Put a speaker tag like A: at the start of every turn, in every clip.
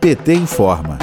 A: PT informa.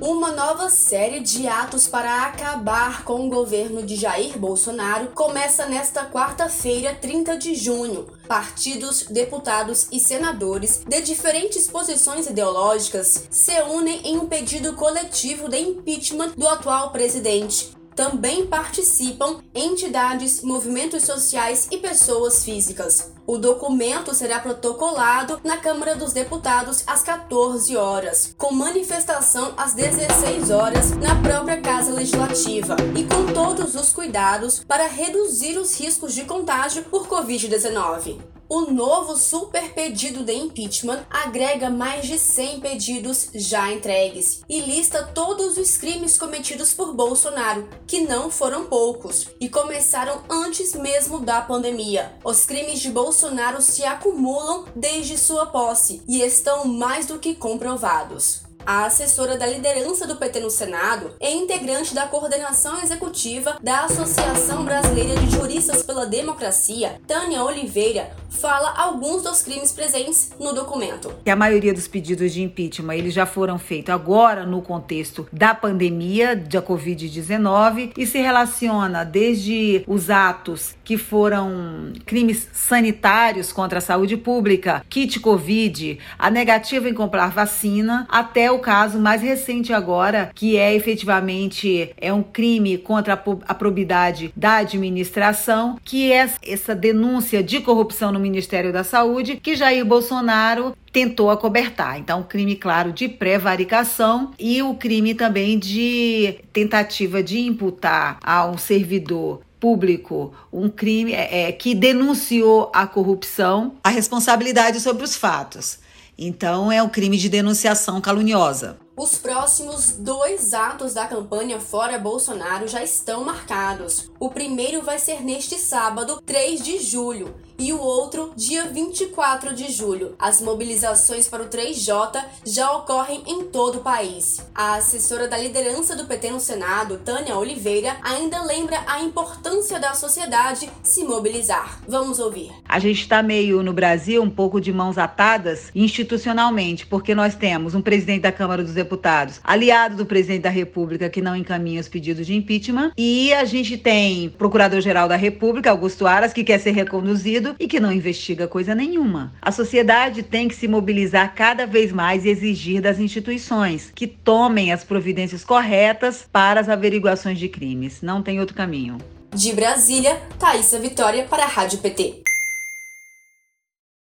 B: Uma nova série de atos para acabar com o governo de Jair Bolsonaro começa nesta quarta-feira, 30 de junho. Partidos, deputados e senadores de diferentes posições ideológicas se unem em um pedido coletivo de impeachment do atual presidente também participam entidades, movimentos sociais e pessoas físicas. O documento será protocolado na Câmara dos Deputados às 14 horas, com manifestação às 16 horas na própria Casa Legislativa e com todos os cuidados para reduzir os riscos de contágio por Covid-19. O novo super pedido de impeachment agrega mais de 100 pedidos já entregues e lista todos os crimes cometidos por Bolsonaro, que não foram poucos e começaram antes mesmo da pandemia. Os crimes de Bolsonaro se acumulam desde sua posse e estão mais do que comprovados. A assessora da liderança do PT no Senado é integrante da coordenação executiva da Associação Brasileira de Juristas pela Democracia, Tânia Oliveira, fala alguns dos crimes presentes no documento.
C: A maioria dos pedidos de impeachment eles já foram feitos agora no contexto da pandemia da Covid-19 e se relaciona desde os atos que foram crimes sanitários contra a saúde pública, kit Covid, a negativa em comprar vacina, até o caso mais recente agora, que é efetivamente é um crime contra a probidade da administração, que é essa denúncia de corrupção no Ministério da Saúde, que Jair Bolsonaro tentou acobertar. Então, o crime, claro, de prevaricação e o crime também de tentativa de imputar a um servidor público um crime é, é, que denunciou a corrupção, a responsabilidade sobre os fatos. Então, é um crime de denunciação caluniosa.
B: Os próximos dois atos da campanha Fora Bolsonaro já estão marcados. O primeiro vai ser neste sábado, 3 de julho, e o outro dia 24 de julho. As mobilizações para o 3J já ocorrem em todo o país. A assessora da liderança do PT no Senado, Tânia Oliveira, ainda lembra a importância da sociedade se mobilizar. Vamos ouvir.
C: A gente está meio no Brasil um pouco de mãos atadas institucionalmente, porque nós temos um presidente da Câmara dos Deputados, aliado do presidente da República, que não encaminha os pedidos de impeachment, e a gente tem Procurador-Geral da República, Augusto Aras, que quer ser reconduzido e que não investiga coisa nenhuma. A sociedade tem que se mobilizar cada vez mais e exigir das instituições que tomem as providências corretas para as averiguações de crimes. Não tem outro caminho.
B: De Brasília, Thaisa Vitória para a Rádio PT.